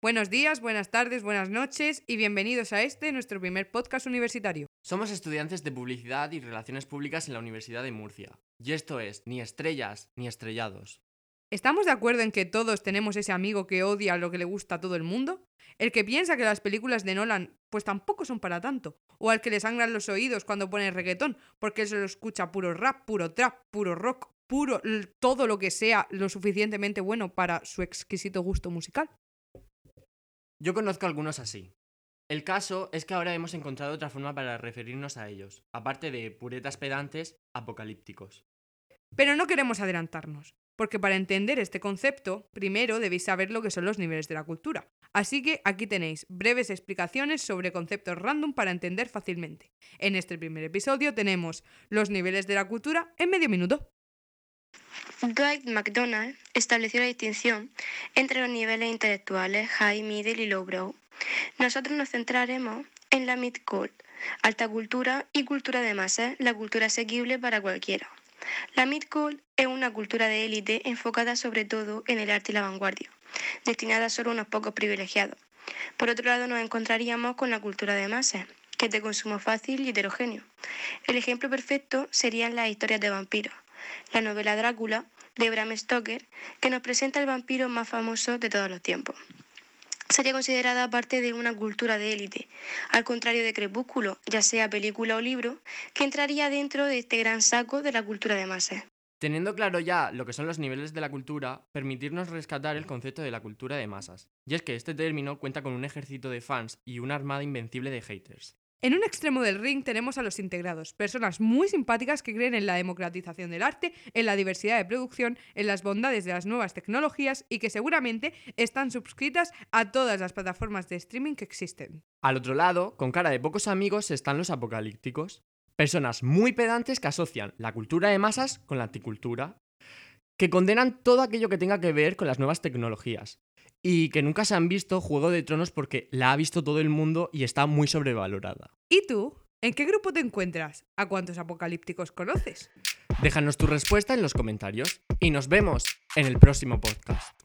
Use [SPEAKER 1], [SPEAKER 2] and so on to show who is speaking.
[SPEAKER 1] Buenos días, buenas tardes, buenas noches y bienvenidos a este, nuestro primer podcast universitario.
[SPEAKER 2] Somos estudiantes de Publicidad y Relaciones Públicas en la Universidad de Murcia. Y esto es Ni estrellas ni estrellados.
[SPEAKER 1] ¿Estamos de acuerdo en que todos tenemos ese amigo que odia lo que le gusta a todo el mundo? El que piensa que las películas de Nolan pues tampoco son para tanto. O al que le sangran los oídos cuando pone reggaetón, porque él solo escucha puro rap, puro trap, puro rock, puro todo lo que sea lo suficientemente bueno para su exquisito gusto musical.
[SPEAKER 2] Yo conozco algunos así. El caso es que ahora hemos encontrado otra forma para referirnos a ellos, aparte de puretas pedantes apocalípticos.
[SPEAKER 1] Pero no queremos adelantarnos, porque para entender este concepto, primero debéis saber lo que son los niveles de la cultura. Así que aquí tenéis breves explicaciones sobre conceptos random para entender fácilmente. En este primer episodio tenemos los niveles de la cultura en medio minuto.
[SPEAKER 3] Dwight MacDonald estableció la distinción entre los niveles intelectuales high, middle y lowbrow. Nosotros nos centraremos en la mid-cult, alta cultura y cultura de masas, la cultura asequible para cualquiera. La mid-cult es una cultura de élite enfocada sobre todo en el arte y la vanguardia, destinada solo a unos pocos privilegiados. Por otro lado nos encontraríamos con la cultura de masas, que es de consumo fácil y heterogéneo. El ejemplo perfecto serían las historias de vampiros la novela Drácula de Bram Stoker, que nos presenta el vampiro más famoso de todos los tiempos. Sería considerada parte de una cultura de élite, al contrario de Crepúsculo, ya sea película o libro, que entraría dentro de este gran saco de la cultura de masas.
[SPEAKER 2] Teniendo claro ya lo que son los niveles de la cultura, permitirnos rescatar el concepto de la cultura de masas. Y es que este término cuenta con un ejército de fans y una armada invencible de haters.
[SPEAKER 1] En un extremo del ring tenemos a los integrados, personas muy simpáticas que creen en la democratización del arte, en la diversidad de producción, en las bondades de las nuevas tecnologías y que seguramente están suscritas a todas las plataformas de streaming que existen.
[SPEAKER 2] Al otro lado, con cara de pocos amigos, están los apocalípticos. Personas muy pedantes que asocian la cultura de masas con la anticultura, que condenan todo aquello que tenga que ver con las nuevas tecnologías, y que nunca se han visto Juego de Tronos porque la ha visto todo el mundo y está muy sobrevalorada.
[SPEAKER 1] ¿Y tú? ¿En qué grupo te encuentras? ¿A cuántos apocalípticos conoces?
[SPEAKER 2] Déjanos tu respuesta en los comentarios y nos vemos en el próximo podcast.